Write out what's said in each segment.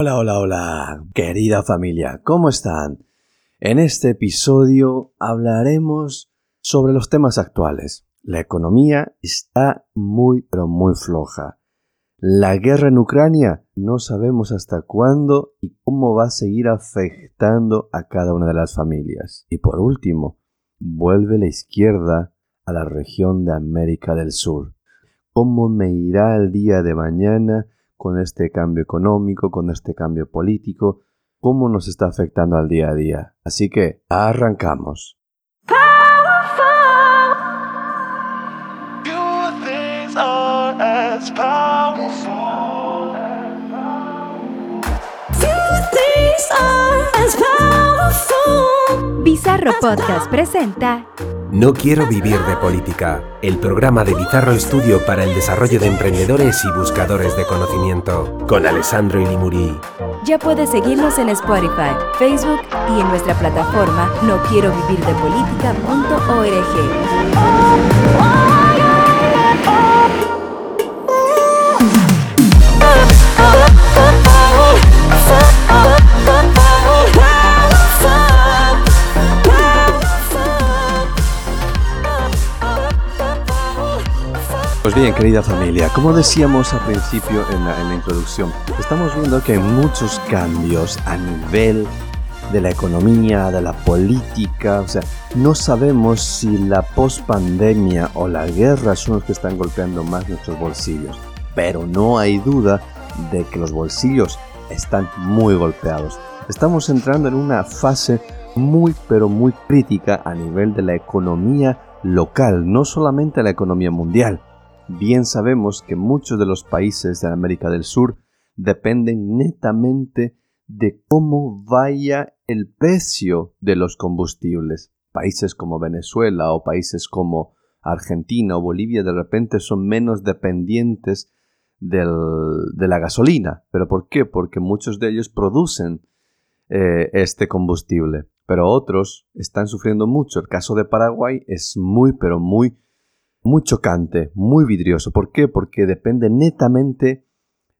Hola, hola, hola, querida familia, ¿cómo están? En este episodio hablaremos sobre los temas actuales. La economía está muy, pero muy floja. La guerra en Ucrania no sabemos hasta cuándo y cómo va a seguir afectando a cada una de las familias. Y por último, vuelve la izquierda a la región de América del Sur. ¿Cómo me irá el día de mañana? Con este cambio económico, con este cambio político, cómo nos está afectando al día a día. Así que arrancamos. Bizarro Podcast presenta No quiero vivir de política, el programa de Bizarro Estudio para el desarrollo de emprendedores y buscadores de conocimiento, con Alessandro Ilimuri. Ya puedes seguirnos en Spotify, Facebook y en nuestra plataforma no quiero vivir de bien, querida familia, como decíamos al principio en la, introducción, estamos viendo que hay muchos cambios a nivel de la economía, de la política, o sea, no sabemos si la pospandemia o la guerra son los que están golpeando más nuestros bolsillos, pero no hay duda de que los bolsillos están muy golpeados. Estamos entrando en una fase muy pero muy crítica a nivel de la economía local, no solamente la economía mundial. Bien sabemos que muchos de los países de América del Sur dependen netamente de cómo vaya el precio de los combustibles. Países como Venezuela o países como Argentina o Bolivia de repente son menos dependientes de la gasolina. ¿Pero por qué? Porque muchos de ellos producen eh, este combustible. Pero otros están sufriendo mucho. El caso de Paraguay es muy, pero muy muy chocante, muy vidrioso. ¿Por qué? Porque depende netamente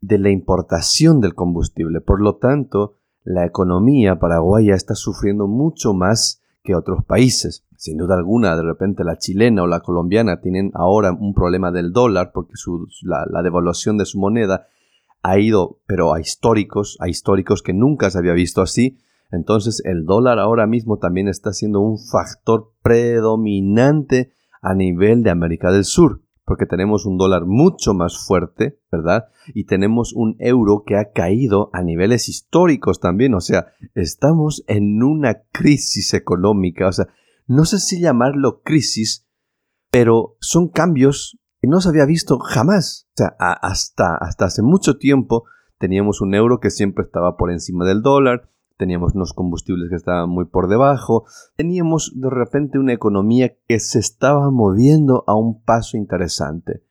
de la importación del combustible. Por lo tanto, la economía paraguaya está sufriendo mucho más que otros países. Sin duda alguna, de repente la chilena o la colombiana tienen ahora un problema del dólar porque la, la, devaluación de su moneda ha ido, pero a históricos, a históricos que nunca se había visto así. Entonces el dólar ahora mismo también está siendo un factor predominante a nivel de América del Sur, porque tenemos un dólar mucho más fuerte, ¿verdad? Y tenemos un euro que ha caído a niveles históricos también, o sea, estamos en una crisis económica, o sea, no sé si llamarlo crisis, pero son cambios que no se había visto jamás. O sea, hasta, hasta hace mucho tiempo teníamos un euro que siempre estaba por encima del dólar, teníamos unos combustibles que estaban muy por debajo, teníamos de repente una economía que se estaba moviendo a un paso interesante.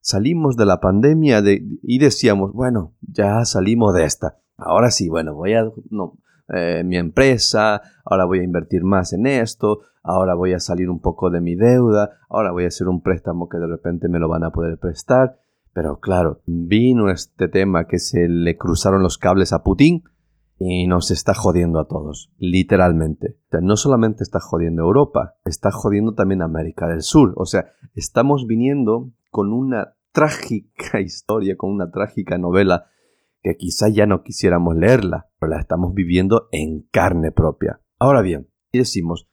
Salimos de la pandemia y decíamos, bueno, ya salimos de esta. Ahora sí, bueno, voy a... No, eh, mi empresa, ahora voy a invertir más en esto, ahora voy a salir un poco de mi deuda, ahora voy a hacer un préstamo que de repente me lo van a poder prestar. Pero claro, vino este tema que se le cruzaron los cables a Putin y nos está jodiendo a todos, literalmente. O sea, no solamente está jodiendo Europa, está jodiendo también América del Sur. O sea, estamos viniendo con una trágica historia, con una trágica novela que quizá ya no quisiéramos leerla, pero la estamos viviendo en carne propia. Ahora bien, y decimos,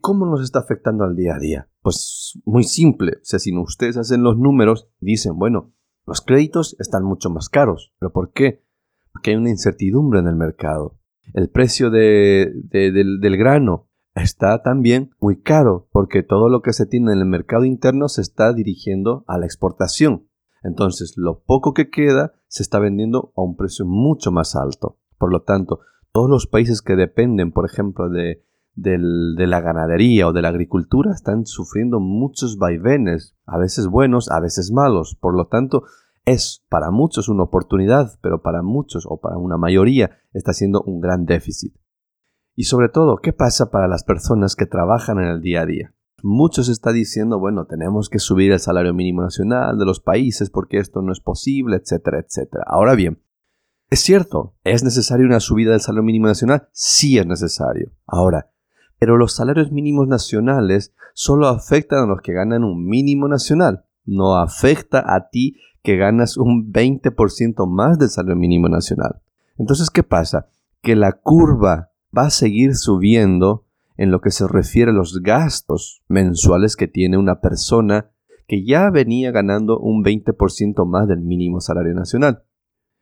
¿cómo nos está afectando al día a día? Pues muy simple, o sea, si ustedes hacen los números, dicen, bueno, los créditos están mucho más caros, pero ¿por qué? Porque hay una incertidumbre en el mercado. El precio del, grano está también muy caro porque todo lo que se tiene en el mercado interno se está dirigiendo a la exportación. Entonces, lo poco que queda se está vendiendo a un precio mucho más alto. Por lo tanto, todos los países que dependen, por ejemplo, de la ganadería o de la agricultura están sufriendo muchos vaivenes, a veces buenos, a veces malos. Por lo tanto, es para muchos una oportunidad, pero para muchos o para una mayoría está siendo un gran déficit. Y sobre todo, ¿qué pasa para las personas que trabajan en el día a día? Muchos están diciendo, bueno, tenemos que subir el salario mínimo nacional de los países porque esto no es posible, etcétera, etcétera. Ahora bien, Es cierto, ¿es necesario una subida del salario mínimo nacional? Sí es necesario. Ahora, pero los salarios mínimos nacionales solo afectan a los que ganan un mínimo nacional. No afecta a ti que ganas un 20% más del salario mínimo nacional. Entonces, ¿qué pasa? Que la curva va a seguir subiendo en lo que se refiere a los gastos mensuales que tiene una persona que ya venía ganando un 20% más del mínimo salario nacional.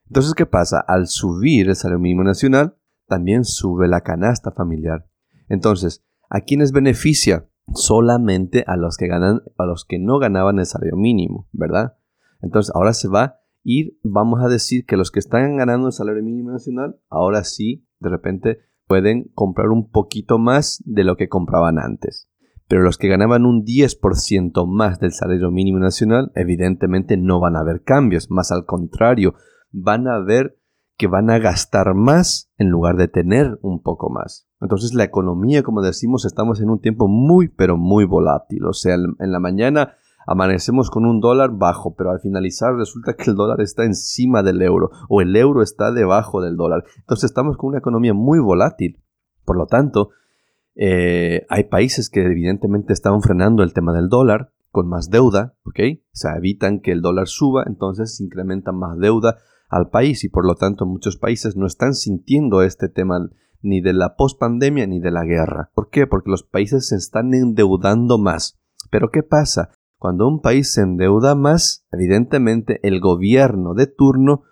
Entonces, ¿qué pasa? Al subir el salario mínimo nacional, también sube la canasta familiar. Entonces, ¿a quiénes beneficia? Solamente a los que ganan, a los que no ganaban el salario mínimo, ¿verdad? Entonces, ahora se va a ir, vamos a decir que los que están ganando el salario mínimo nacional, ahora sí, de repente pueden comprar un poquito más de lo que compraban antes. Pero los que ganaban un 10% más del salario mínimo nacional, evidentemente no van a haber cambios, más al contrario, van a ver que van a gastar más en lugar de tener un poco más. Entonces la economía, como decimos, estamos en un tiempo muy, pero muy volátil. O sea, en la mañana amanecemos con un dólar bajo, pero al finalizar resulta que el dólar está encima del euro o el euro está debajo del dólar. Entonces estamos con una economía muy volátil. Por lo tanto, eh, hay países que evidentemente están frenando el tema del dólar con más deuda, ¿ok? O sea, evitan que el dólar suba, entonces se incrementan más deuda al país y por lo tanto muchos países no están sintiendo este tema ni de la pospandemia ni de la guerra. ¿Por qué? Porque los países se están endeudando más. Pero ¿qué pasa? Cuando un país se endeuda más, evidentemente el gobierno de turno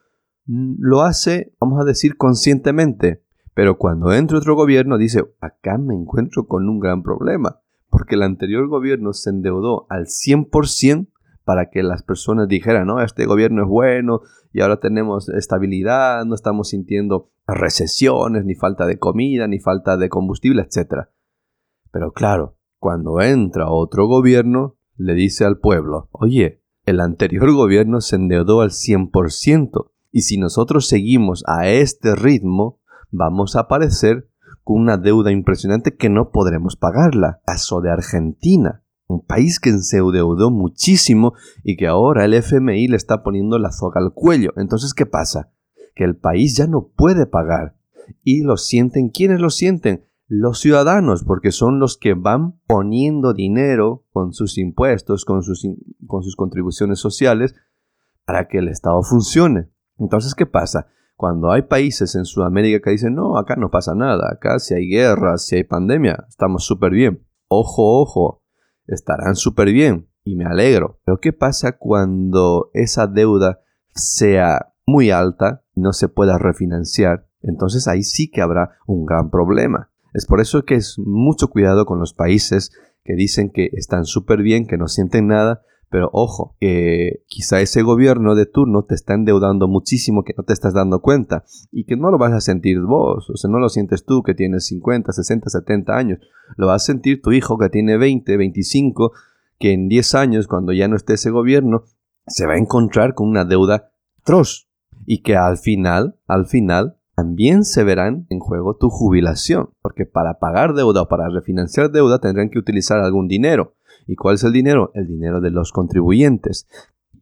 mm, lo hace, vamos a decir, conscientemente. Pero cuando entra otro gobierno dice, acá me encuentro con un gran problema, porque el anterior gobierno se endeudó al 100% para que las personas dijeran, no, este gobierno es bueno y ahora tenemos estabilidad, no estamos sintiendo recesiones, ni falta de comida, ni falta de combustible, etc. Pero claro, cuando entra otro gobierno, le dice al pueblo, oye, el anterior gobierno se endeudó al 100% y si nosotros seguimos a este ritmo, vamos a aparecer con una deuda impresionante que no podremos pagarla. Caso de Argentina, un país que se endeudó muchísimo y que ahora el FMI le está poniendo la soga al cuello. Entonces, ¿qué pasa? Que el país ya no puede pagar. ¿Y lo sienten? ¿Quiénes lo sienten? Los ciudadanos, porque son los que van poniendo dinero con sus impuestos, con sus, con sus contribuciones sociales, para que el Estado funcione. Entonces, ¿qué pasa? Cuando hay países en Sudamérica que dicen, no, acá no pasa nada, acá si hay guerra, si hay pandemia, estamos súper bien. Ojo, ojo, estarán súper bien y me alegro. Pero ¿qué pasa cuando esa deuda sea muy alta y no se pueda refinanciar? Entonces ahí sí que habrá un gran problema. Es por eso que es mucho cuidado con los países que dicen que están súper bien, que no sienten nada, pero ojo, que quizá ese gobierno de turno te está endeudando muchísimo que no te estás dando cuenta y que no lo vas a sentir vos, o sea, no lo sientes tú que tienes 50, 60, 70 años, lo vas a sentir tu hijo que tiene 20, 25, que en 10 años, cuando ya no esté ese gobierno, se va a encontrar con una deuda atroz y que al final, al final, también se verán en juego tu jubilación, porque para pagar deuda o para refinanciar deuda tendrán que utilizar algún dinero. ¿Y cuál es el dinero? El dinero de los contribuyentes.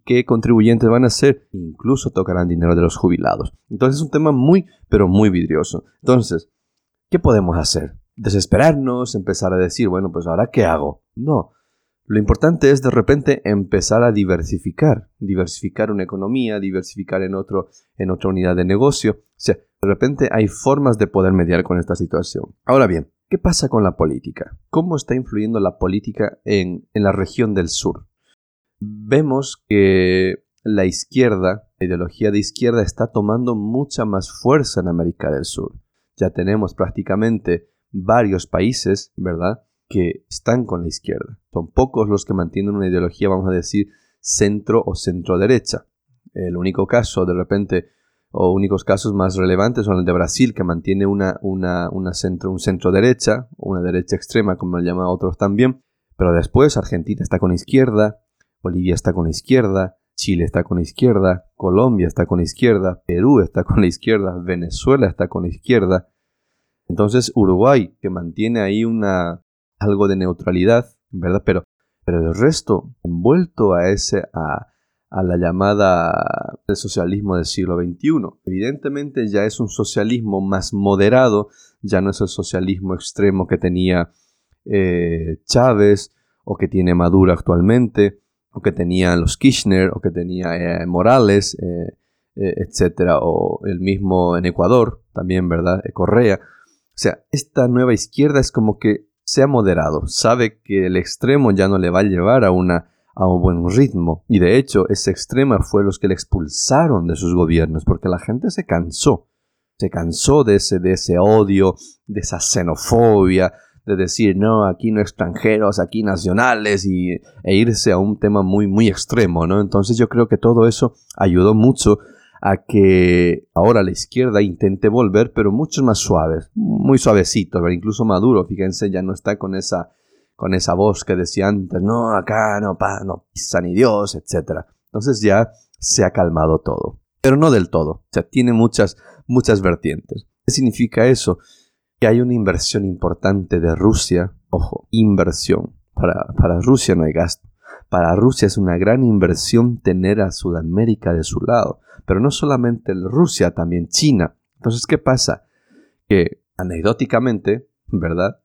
¿Qué contribuyentes van a ser? Incluso tocarán dinero de los jubilados. Entonces es un tema muy, pero muy vidrioso. Entonces, ¿qué podemos hacer? ¿Desesperarnos? ¿Empezar a decir, bueno, pues ahora qué hago? No, lo importante es de repente empezar a diversificar, diversificar una economía, diversificar en, otro, en otra unidad de negocio. O sea, de repente hay formas de poder mediar con esta situación. Ahora bien, ¿qué pasa con la política? ¿Cómo está influyendo la política en, en la región del sur? Vemos que la izquierda, la ideología de izquierda está tomando mucha más fuerza en América del Sur. Ya tenemos prácticamente varios países, ¿verdad? que están con la izquierda. Son pocos los que mantienen una ideología, vamos a decir, centro o centro derecha. El único caso, de repente, o únicos casos más relevantes son el de Brasil, que mantiene una, una, una centro, un centro derecha, una derecha extrema, como le llaman otros también. Pero después Argentina está con izquierda, Bolivia está con izquierda, Chile está con izquierda, Colombia está con izquierda, Perú está con izquierda, Venezuela está con izquierda. Entonces Uruguay, que mantiene ahí una, algo de neutralidad, ¿verdad? Pero, pero el resto, envuelto a, ese, a, a la llamada el socialismo del siglo XXI. Evidentemente ya es un socialismo más moderado, ya no es el socialismo extremo que tenía eh, Chávez o que tiene Maduro actualmente, o que tenía los Kirchner, o que tenía eh, Morales, eh, etcétera, o el mismo en Ecuador, también, ¿verdad? Correa. O sea, esta nueva izquierda es como que se ha moderado, sabe que el extremo ya no le va a llevar a una a un buen ritmo. Y de hecho, ese extremo fue los que le expulsaron de sus gobiernos, porque la gente se cansó. Se cansó de ese, de ese odio, de esa xenofobia, de decir, no, aquí no extranjeros, aquí nacionales, y, e irse a un tema muy, muy extremo, ¿no? Entonces yo creo que todo eso ayudó mucho a que ahora la izquierda intente volver, pero mucho más suaves, muy suavecito, incluso Maduro, fíjense, ya no está con esa con esa voz que decía antes, no, acá no, pa, no pisa ni Dios, etc. Entonces ya se ha calmado todo, pero no del todo, o sea, tiene muchas, muchas vertientes. ¿Qué significa eso? Que hay una inversión importante de Rusia, ojo, inversión. Para, para Rusia no hay gasto. Para Rusia es una gran inversión tener a Sudamérica de su lado. Pero no solamente Rusia, también China. Entonces, ¿qué pasa? Que anecdóticamente, ¿verdad?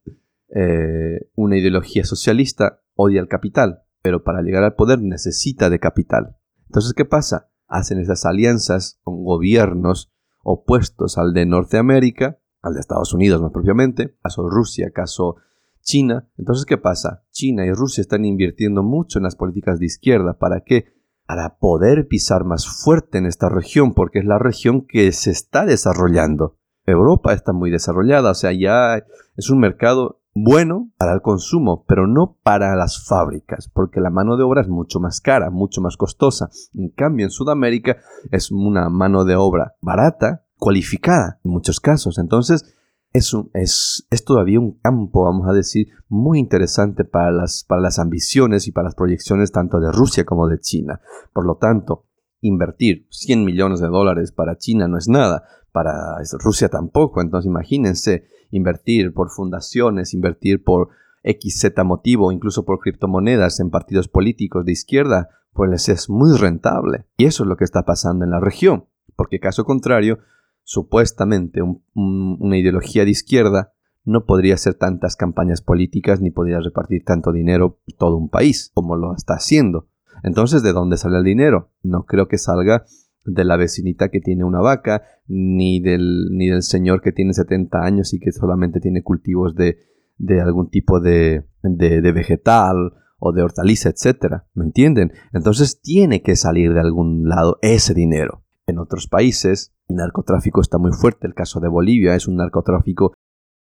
Eh, una ideología socialista odia el capital, pero para llegar al poder necesita de capital. Entonces, ¿qué pasa? Hacen esas alianzas con gobiernos opuestos al de Norteamérica, al de Estados Unidos más propiamente, caso Rusia, caso China. Entonces, ¿qué pasa? China y Rusia están invirtiendo mucho en las políticas de izquierda. ¿Para qué? Para poder pisar más fuerte en esta región, porque es la región que se está desarrollando. Europa está muy desarrollada, o sea, ya es un mercado bueno para el consumo, pero no para las fábricas, porque la mano de obra es mucho más cara, mucho más costosa. En cambio, en Sudamérica es una mano de obra barata, cualificada en muchos casos. Entonces, es, es, es todavía un campo, vamos a decir, muy interesante para las, para las ambiciones y para las proyecciones tanto de Rusia como de China. Por lo tanto, invertir 100 millones de dólares para China no es nada, para Rusia tampoco. Entonces, imagínense invertir por fundaciones, invertir por XZ motivo, incluso por criptomonedas en partidos políticos de izquierda, pues es muy rentable. Y eso es lo que está pasando en la región, porque caso contrario, supuestamente una ideología de izquierda no podría hacer tantas campañas políticas ni podría repartir tanto dinero todo un país como lo está haciendo. Entonces, ¿de dónde sale el dinero? No creo que salga de la vecinita que tiene una vaca, ni del, ni del señor que tiene 70 años y que solamente tiene cultivos de, de algún tipo de, de, vegetal o de hortaliza, etc. ¿Me entienden? Entonces tiene que salir de algún lado ese dinero. En otros países el narcotráfico está muy fuerte. El caso de Bolivia es un narcotráfico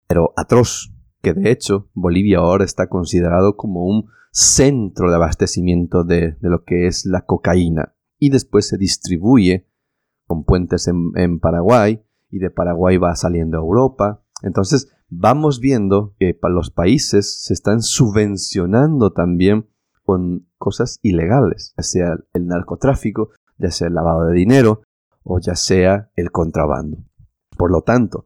pero atroz, que de hecho Bolivia ahora está considerado como un centro de abastecimiento de, de lo que es la cocaína y después se distribuye con puentes en, Paraguay y de Paraguay va saliendo a Europa. Entonces vamos viendo que los países se están subvencionando también con cosas ilegales, ya sea el narcotráfico, ya sea el lavado de dinero o ya sea el contrabando. Por lo tanto,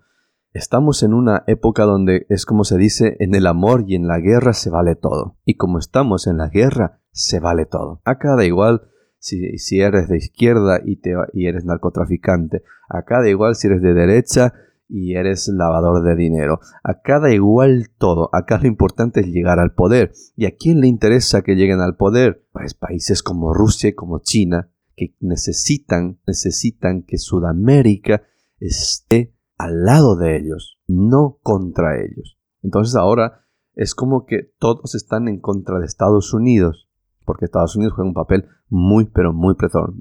estamos en una época donde es como se dice, en el amor y en la guerra se vale todo. Y como estamos en la guerra, se vale todo. Acá da igual si, eres de izquierda y, eres narcotraficante. Acá da igual si eres de derecha y eres lavador de dinero. Acá da igual todo. Acá lo importante es llegar al poder. ¿Y a quién le interesa que lleguen al poder? Pues países como Rusia y como China que necesitan, necesitan que Sudamérica esté al lado de ellos, no contra ellos. Entonces ahora es como que todos están en contra de Estados Unidos porque Estados Unidos juega un papel muy, pero muy,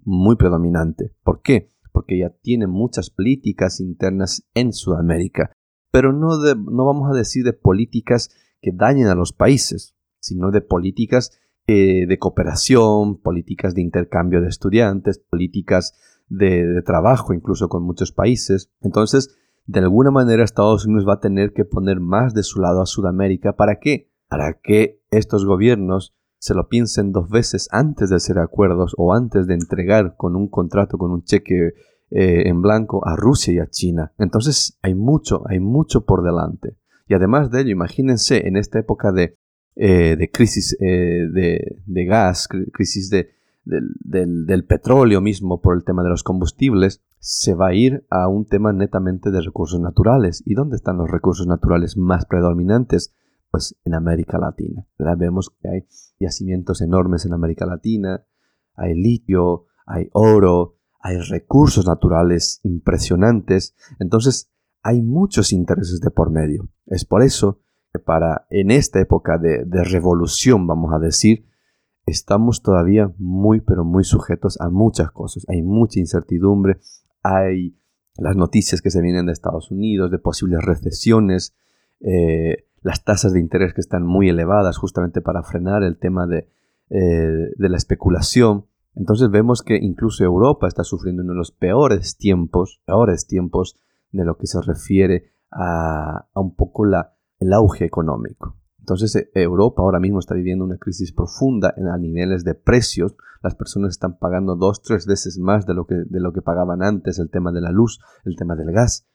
muy predominante. ¿Por qué? Porque ya tiene muchas políticas internas en Sudamérica, pero no, no vamos a decir de políticas que dañen a los países, sino de políticas eh, de cooperación, políticas de intercambio de estudiantes, políticas de, de trabajo incluso con muchos países. Entonces, de alguna manera Estados Unidos va a tener que poner más de su lado a Sudamérica. ¿Para qué? Para que estos gobiernos se lo piensen dos veces antes de hacer acuerdos o antes de entregar con un contrato, con un cheque eh, en blanco a Rusia y a China. Entonces hay mucho, hay mucho por delante. Y además de ello, imagínense en esta época de, eh, crisis eh, de, gas, crisis de, del, petróleo mismo, por el tema de los combustibles, se va a ir a un tema netamente de recursos naturales. ¿Y dónde están los recursos naturales más predominantes? Pues en América Latina. Vemos que hay yacimientos enormes en América Latina, hay litio, hay oro, hay recursos naturales impresionantes. Entonces, hay muchos intereses de por medio. Es por eso que para en esta época de, de revolución, vamos a decir, estamos todavía muy, pero muy sujetos a muchas cosas. Hay mucha incertidumbre, hay las noticias que se vienen de Estados Unidos, de posibles recesiones, eh, las tasas de interés que están muy elevadas justamente para frenar el tema de, eh, de la especulación. Entonces vemos que incluso Europa está sufriendo uno de los peores tiempos, peores tiempos de lo que se refiere a, a un poco la, el auge económico. Entonces eh, Europa ahora mismo está viviendo una crisis profunda en, a niveles de precios. Las personas están pagando dos, tres veces más de lo, que, de lo que pagaban antes, el tema de la luz, el tema del gas.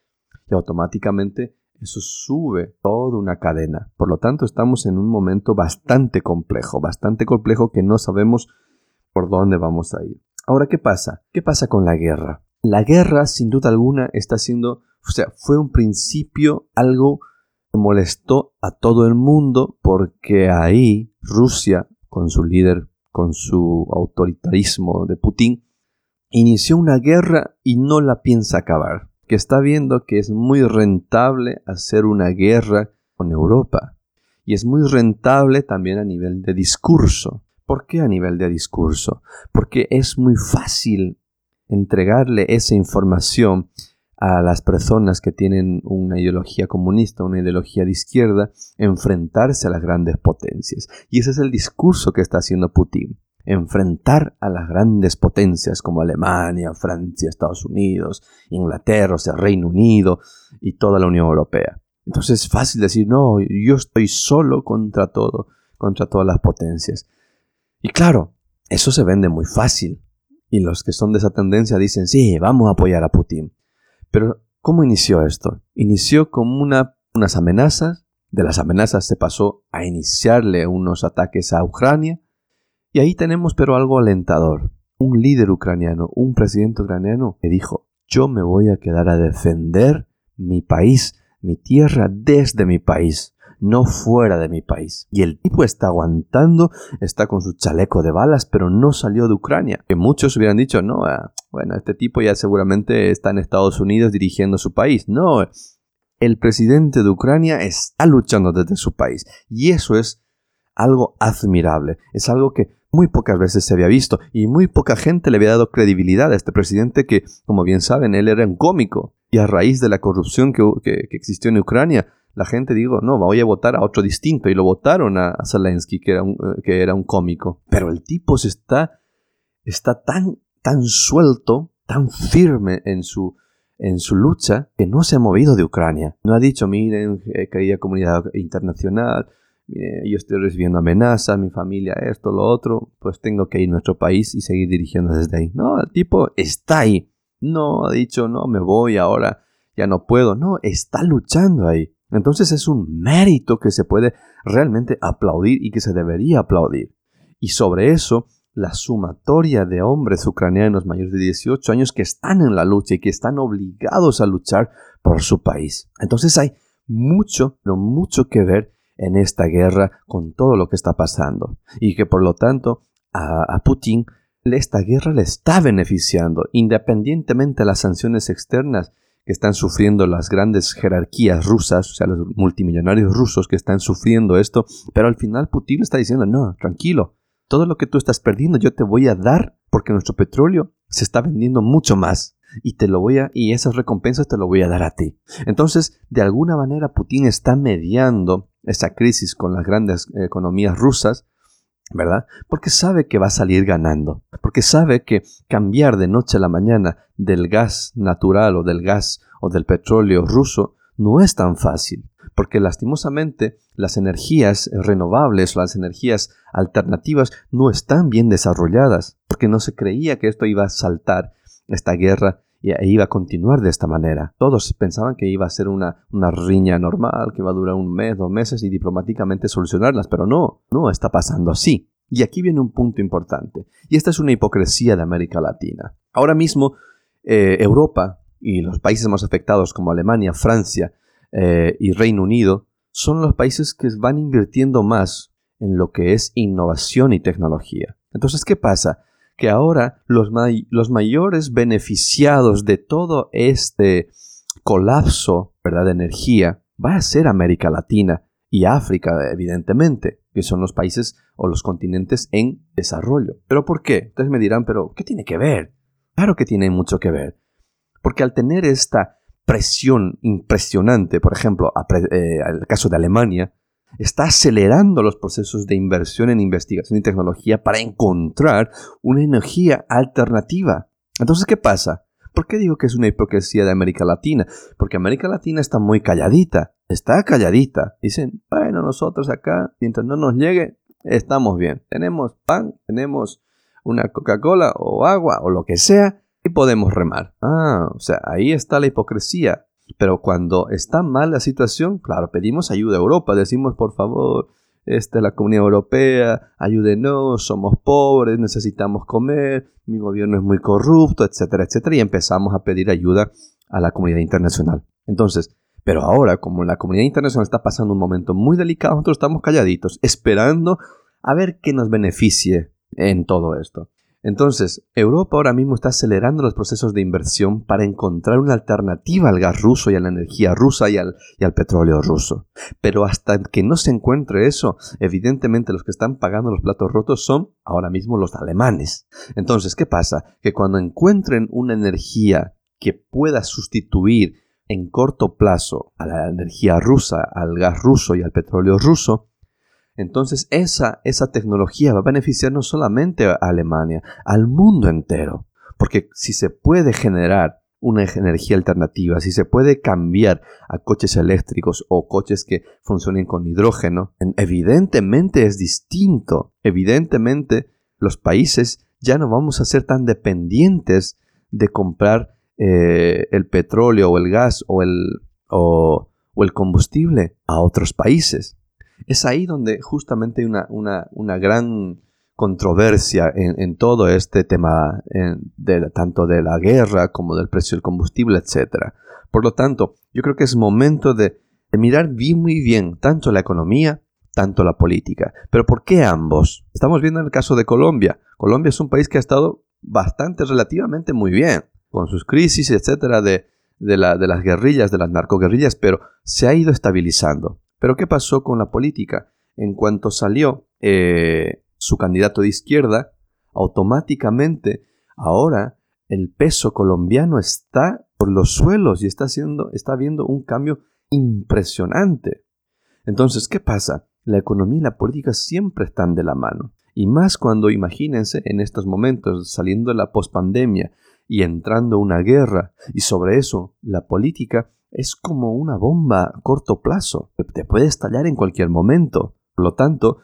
Y automáticamente eso sube toda una cadena. Por lo tanto, estamos en un momento bastante complejo, bastante complejo que no sabemos por dónde vamos a ir. Ahora, ¿qué pasa? ¿Qué pasa con la guerra? La guerra, sin duda alguna, está siendo, o sea, fue un principio algo molestó a todo el mundo porque ahí Rusia, con su líder, con su autoritarismo de Putin, inició una guerra y no la piensa acabar, que está viendo que es muy rentable hacer una guerra con Europa. Y es muy rentable también a nivel de discurso. ¿Por qué a nivel de discurso? Porque es muy fácil entregarle esa información a las personas que tienen una ideología comunista, una ideología de izquierda, enfrentarse a las grandes potencias. Y ese es el discurso que está haciendo Putin. Enfrentar a las grandes potencias como Alemania, Francia, Estados Unidos, Inglaterra, o sea, Reino Unido y toda la Unión Europea. Entonces es fácil decir, no, yo estoy solo contra todo, contra todas las potencias. Y claro, eso se vende muy fácil. Y los que son de esa tendencia dicen, sí, vamos a apoyar a Putin. Pero, ¿cómo inició esto? Inició con una, unas amenazas, de las amenazas se pasó a iniciarle unos ataques a Ucrania, y ahí tenemos pero algo alentador. Un líder ucraniano, un presidente ucraniano que dijo, yo me voy a quedar a defender mi país, mi tierra desde mi país no fuera de mi país. Y el tipo está aguantando, está con su chaleco de balas, pero no salió de Ucrania. Que muchos hubieran dicho, no, ah, bueno, este tipo ya seguramente está en Estados Unidos dirigiendo su país. No, el presidente de Ucrania está luchando desde su país. Y eso es algo admirable. Es algo que muy pocas veces se había visto y muy poca gente le había dado credibilidad a este presidente que, como bien saben, él era un cómico. Y a raíz de la corrupción que, existió en Ucrania, la gente digo, no, voy a votar a otro distinto. Y lo votaron a, Zelensky, que era, un, eh, que era un cómico. Pero el tipo se está, tan, suelto, tan firme en su, en su lucha, que no se ha movido de Ucrania. No ha dicho, miren, eh, querida comunidad internacional, yo estoy recibiendo amenazas, mi familia esto, lo otro, pues tengo que ir a nuestro país y seguir dirigiendo desde ahí. No, el tipo está ahí. No ha dicho, no, me voy ahora, ya no puedo. No, está luchando ahí. Entonces es un mérito que se puede realmente aplaudir y que se debería aplaudir. Y sobre eso, la sumatoria de hombres ucranianos mayores de 18 años que están en la lucha y que están obligados a luchar por su país. Entonces hay mucho, pero mucho que ver en esta guerra con todo lo que está pasando. Y que por lo tanto a, Putin esta guerra le está beneficiando, independientemente de las sanciones externas que están sufriendo las grandes jerarquías rusas, o sea, los multimillonarios rusos que están sufriendo esto, pero al final Putin está diciendo, no, tranquilo, todo lo que tú estás perdiendo yo te voy a dar porque nuestro petróleo se está vendiendo mucho más y te lo voy a y esas recompensas te lo voy a dar a ti. Entonces, de alguna manera Putin está mediando esa crisis con las grandes economías rusas ¿verdad? Porque sabe que va a salir ganando, porque sabe que cambiar de noche a la mañana del gas natural o del gas o del petróleo ruso no es tan fácil, porque lastimosamente las energías renovables o las energías alternativas no están bien desarrolladas, porque no se creía que esto iba a saltar esta guerra e iba a continuar de esta manera. Todos pensaban que iba a ser una, una riña normal, que iba a durar un mes, dos meses y diplomáticamente solucionarlas, pero no, no está pasando así. Y aquí viene un punto importante. Y esta es una hipocresía de América Latina. Ahora mismo, eh, Europa y los países más afectados como Alemania, Francia eh, y Reino Unido son los países que van invirtiendo más en lo que es innovación y tecnología. Entonces, ¿qué pasa? Que ahora los, los mayores beneficiados de todo este colapso ¿verdad? de energía va a ser América Latina y África, evidentemente, que son los países o los continentes en desarrollo. ¿Pero por qué? Entonces me dirán, pero ¿qué tiene que ver? Claro que tiene mucho que ver. Porque al tener esta presión impresionante, por ejemplo, eh, el caso de Alemania, está acelerando los procesos de inversión en investigación y tecnología para encontrar una energía alternativa. Entonces, ¿qué pasa? ¿Por qué digo que es una hipocresía de América Latina? Porque América Latina está muy calladita, está calladita. Dicen, bueno, nosotros acá, mientras no nos llegue, estamos bien. Tenemos pan, tenemos una Coca-Cola o agua o lo que sea y podemos remar. Ah, o sea, ahí está la hipocresía. Pero cuando está mal la situación, claro, pedimos ayuda a Europa, decimos por favor, esta es la Comunidad Europea, ayúdenos, somos pobres, necesitamos comer, mi gobierno es muy corrupto, etcétera, etcétera, y empezamos a pedir ayuda a la comunidad internacional. Entonces, pero ahora, como la comunidad internacional está pasando un momento muy delicado, nosotros estamos calladitos, esperando a ver qué nos beneficie en todo esto. Entonces, Europa ahora mismo está acelerando los procesos de inversión para encontrar una alternativa al gas ruso y a la energía rusa y al, petróleo ruso. Pero hasta que no se encuentre eso, evidentemente los que están pagando los platos rotos son ahora mismo los alemanes. Entonces, ¿qué pasa? Que cuando encuentren una energía que pueda sustituir en corto plazo a la energía rusa, al gas ruso y al petróleo ruso, entonces esa, esa tecnología va a beneficiar no solamente a Alemania, al mundo entero. Porque si se puede generar una energía alternativa, si se puede cambiar a coches eléctricos o coches que funcionen con hidrógeno, evidentemente es distinto. Evidentemente los países ya no vamos a ser tan dependientes de comprar eh, el petróleo o el gas o el, o el combustible a otros países. Es ahí donde justamente hay una, gran controversia en, todo este tema, de, tanto de la guerra como del precio del combustible, etc. Por lo tanto, yo creo que es momento de, mirar bien, muy bien tanto la economía, tanto la política. Pero ¿por qué ambos? Estamos viendo en el caso de Colombia. Colombia es un país que ha estado bastante, relativamente muy bien, con sus crisis, etcétera, de, de las guerrillas, de las narcoguerrillas, pero se ha ido estabilizando. Pero ¿qué pasó con la política? En cuanto salió eh, su candidato de izquierda, automáticamente ahora el peso colombiano está por los suelos y está, haciendo, está viendo un cambio impresionante. Entonces, ¿qué pasa? La economía y la política siempre están de la mano. Y más cuando, imagínense, en estos momentos, saliendo de la pospandemia y entrando una guerra, y sobre eso la política es como una bomba a corto plazo, te puede estallar en cualquier momento. Por lo tanto,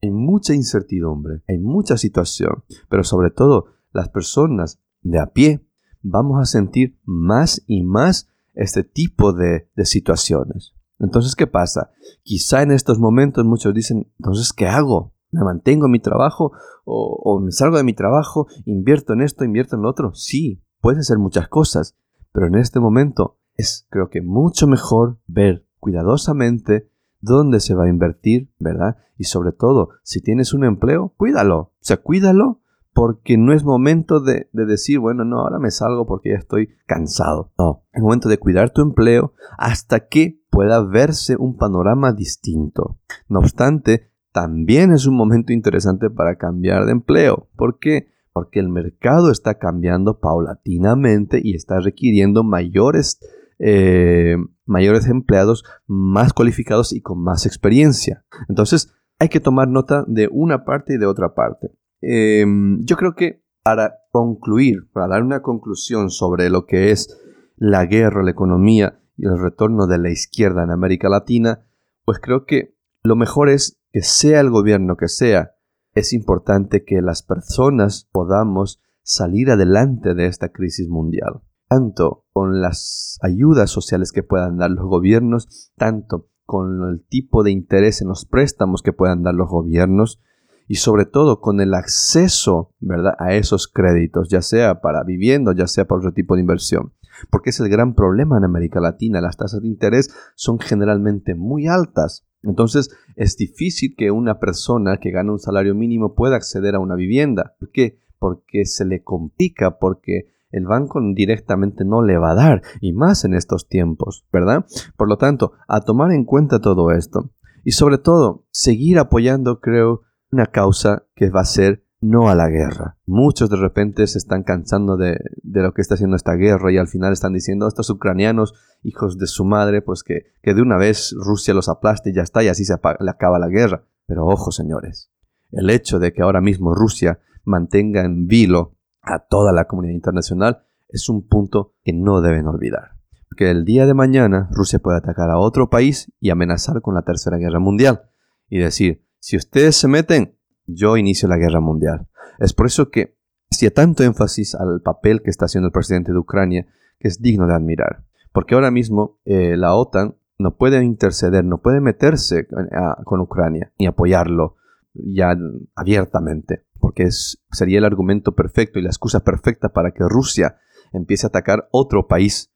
hay mucha incertidumbre, hay mucha situación, pero sobre todo las personas de a pie vamos a sentir más y más este tipo de, situaciones. Entonces, ¿qué pasa? Quizá en estos momentos muchos dicen, entonces, ¿qué hago? ¿Me mantengo en mi trabajo o, o me salgo de mi trabajo, invierto en esto, invierto en lo otro? Sí, puede ser muchas cosas, pero en este momento es creo que mucho mejor ver cuidadosamente dónde se va a invertir, ¿verdad? Y sobre todo, si tienes un empleo, cuídalo. O sea, cuídalo porque no es momento de, decir, bueno, no, ahora me salgo porque ya estoy cansado. No, es momento de cuidar tu empleo hasta que pueda verse un panorama distinto. No obstante, también es un momento interesante para cambiar de empleo. ¿Por qué? Porque el mercado está cambiando paulatinamente y está requiriendo mayores eh, mayores empleados más cualificados y con más experiencia. Entonces, hay que tomar nota de una parte y de otra parte. Em, yo creo que para concluir, para dar una conclusión sobre lo que es la guerra, la economía y el retorno de la izquierda en América Latina, pues creo que lo mejor es que sea el gobierno que sea, es importante que las personas podamos salir adelante de esta crisis mundial tanto con las ayudas sociales que puedan dar los gobiernos, tanto con el tipo de interés en los préstamos que puedan dar los gobiernos, y sobre todo con el acceso, ¿verdad?, a esos créditos, ya sea para vivienda, ya sea para otro tipo de inversión. Porque es el gran problema en América Latina. Las tasas de interés son generalmente muy altas. Entonces es difícil que una persona que gana un salario mínimo pueda acceder a una vivienda. ¿Por qué? Porque se le complica, porque el banco directamente no le va a dar, y más en estos tiempos, ¿verdad? Por lo tanto, a tomar en cuenta todo esto. Y sobre todo, seguir apoyando, creo, una causa que va a ser no a la guerra. Muchos de repente se están cansando de, lo que está haciendo esta guerra y al final están diciendo estos ucranianos, hijos de su madre, pues que, que de una vez Rusia los aplaste y ya está y así se acaba la guerra. Pero ojo señores, el hecho de que ahora mismo Rusia mantenga en vilo a toda la comunidad internacional es un punto que no deben olvidar. Que el día de mañana Rusia puede atacar a otro país y amenazar con la Tercera Guerra Mundial y decir, si ustedes se meten, yo inicio la guerra mundial. Es por eso que hacía tanto énfasis al papel que está haciendo el presidente de Ucrania, que es digno de admirar. Porque ahora mismo eh, la OTAN no puede interceder, no puede meterse con Ucrania ni apoyarlo ya abiertamente, porque sería el argumento perfecto y la excusa perfecta para que Rusia empiece a atacar otro país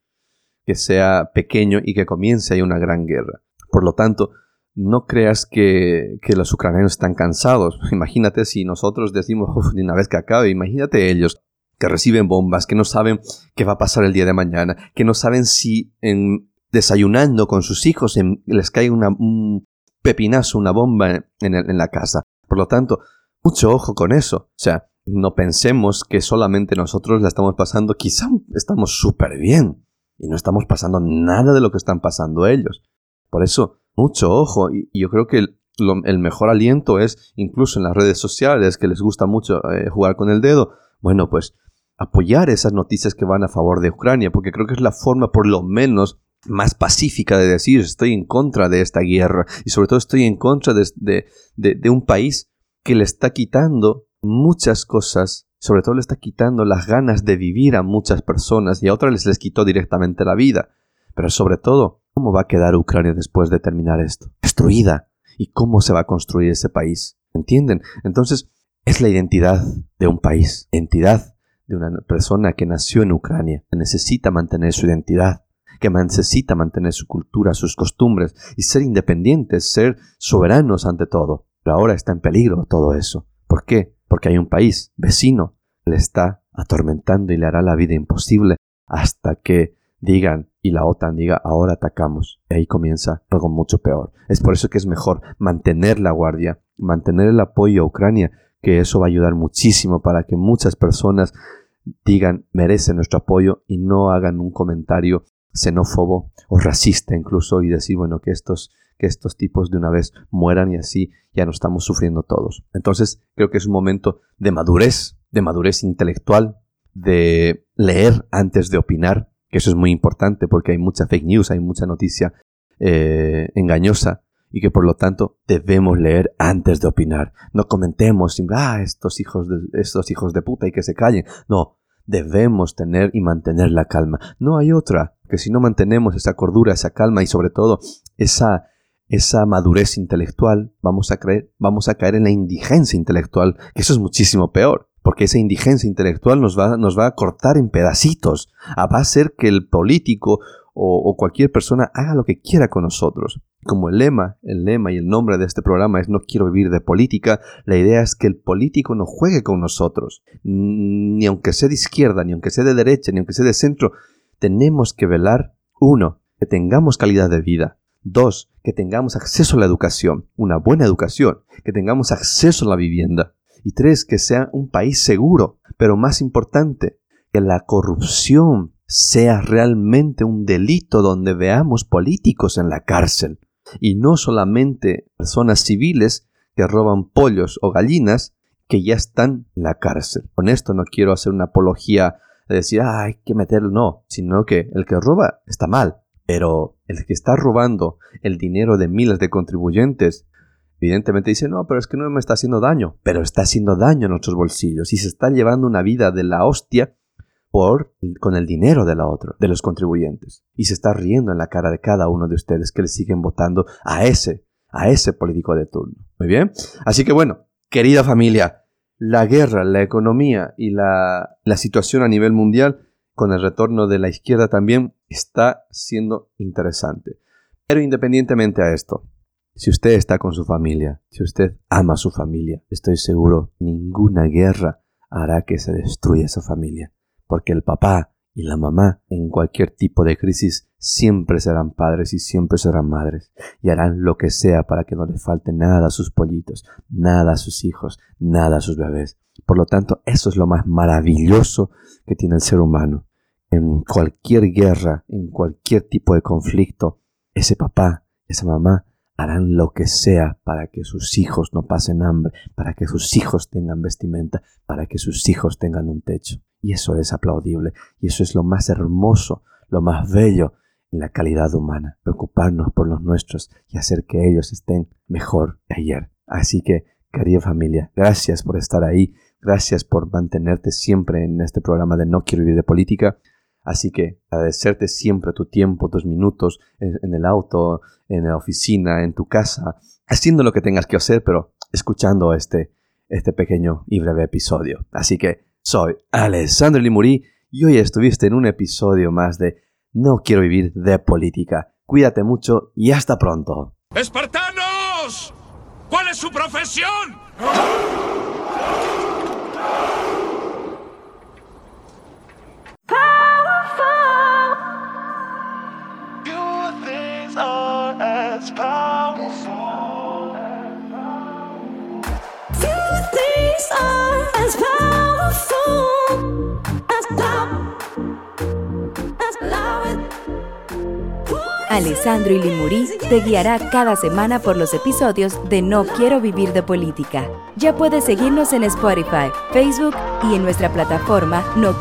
que sea pequeño y que comience ahí una gran guerra. Por lo tanto, no creas que, los ucranianos están cansados. Imagínate si nosotros decimos de una vez que acabe, imagínate ellos que reciben bombas, que no saben qué va a pasar el día de mañana, que no saben si en, desayunando con sus hijos les cae un pepinazo, una bomba en la casa. Por lo tanto, mucho ojo con eso. O sea, no pensemos que solamente nosotros la estamos pasando, quizá estamos súper bien y no estamos pasando nada de lo que están pasando ellos. Por eso, mucho ojo. Y, yo creo que el, mejor aliento es, incluso en las redes sociales, que les gusta mucho eh, jugar con el dedo, bueno, pues apoyar esas noticias que van a favor de Ucrania, porque creo que es la forma, por lo menos, más pacífica de decir estoy en contra de esta guerra y sobre todo estoy en contra de, de, un país que le está quitando muchas cosas, sobre todo le está quitando las ganas de vivir a muchas personas y a otras les, les quitó directamente la vida. Pero sobre todo, ¿Cómo va a quedar Ucrania después de terminar esto? Destruida. ¿Y cómo se va a construir ese país? ¿Entienden? Entonces, es la identidad de un país, identidad de una persona que nació en Ucrania, que necesita mantener su identidad, que necesita mantener su cultura, sus costumbres y ser independientes, ser soberanos ante todo. Pero ahora está en peligro todo eso. ¿Por qué? Porque hay un país vecino que le está atormentando y le hará la vida imposible hasta que digan y la OTAN diga ahora atacamos. Y ahí comienza algo mucho peor. Es por eso que es mejor mantener la guardia, mantener el apoyo a Ucrania, que eso va a ayudar muchísimo para que muchas personas digan merece nuestro apoyo y no hagan un comentario xenófobo o racista incluso y decir bueno que estos que estos tipos de una vez mueran y así ya no estamos sufriendo todos. Entonces creo que es un momento de madurez, de madurez intelectual, de leer antes de opinar, que eso es muy importante porque hay mucha fake news, hay mucha noticia eh, engañosa y que por lo tanto debemos leer antes de opinar. No comentemos siempre, ah, estos hijos de, estos hijos de puta y que se callen. No, debemos tener y mantener la calma. No hay otra, que si no mantenemos esa cordura, esa calma y sobre todo esa, esa madurez intelectual, vamos a, creer, vamos a caer en la indigencia intelectual, que eso es muchísimo peor porque esa indigencia intelectual nos va, nos va a cortar en pedacitos, va a hacer que el político o, cualquier persona haga lo que quiera con nosotros. Como el lema, el lema y el nombre de este programa es No quiero vivir de política, la idea es que el político no juegue con nosotros, ni aunque sea de izquierda, ni aunque sea de derecha, ni aunque sea de centro, tenemos que velar, uno, que tengamos calidad de vida, dos, que tengamos acceso a la educación, una buena educación, que tengamos acceso a la vivienda, y tres, que sea un país seguro. Pero más importante, que la corrupción sea realmente un delito donde veamos políticos en la cárcel y no solamente personas civiles que roban pollos o gallinas que ya están en la cárcel. Con esto no quiero hacer una apología de decir, ah, hay que meterlo, no, sino que el que roba está mal, pero el que está robando el dinero de miles de contribuyentes Evidentemente dice, no, pero es que no me está haciendo daño, pero está haciendo daño en nuestros bolsillos y se está llevando una vida de la hostia con el dinero de la otra, de los contribuyentes. Y se está riendo en la cara de cada uno de ustedes que le siguen votando a ese, a ese político de turno. Muy bien. Así que bueno, Querida familia, la guerra, la economía y la situación a nivel mundial, con el retorno de la izquierda también, está siendo interesante. Pero independientemente a esto, si usted está con su familia, si usted ama a su familia, estoy seguro, ninguna guerra hará que se destruya esa familia, porque el papá y la mamá en cualquier tipo de crisis siempre serán padres y siempre serán madres y harán lo que sea para que no les falte nada a sus pollitos, nada a sus hijos, nada a sus bebés. Por lo tanto, eso es lo más maravilloso que tiene el ser humano. En cualquier guerra, en cualquier tipo de conflicto, ese papá, esa mamá harán lo que sea para que sus hijos no pasen hambre, para que sus hijos tengan vestimenta, para que sus hijos tengan un techo. Y eso es aplaudible, y eso es lo más hermoso, lo más bello en la calidad humana, preocuparnos por los nuestros y hacer que ellos estén mejor que ayer. Así que, querida familia, gracias por estar ahí, gracias por mantenerte siempre en este programa de No quiero vivir de política. Así que agradecerte siempre tu tiempo, tus minutos en, el auto, en la oficina, en tu casa, haciendo lo que tengas que hacer, pero escuchando este, este pequeño y breve episodio. Así que soy Alessandro Limurí y hoy estuviste en un episodio más de No quiero vivir de política. Cuídate mucho y hasta pronto. ¡Espartanos! ¿Cuál es su profesión? Alessandro Ilimurí te guiará cada semana por los episodios de No Quiero Vivir de Política. Ya puedes seguirnos en Spotify, Facebook y en nuestra plataforma no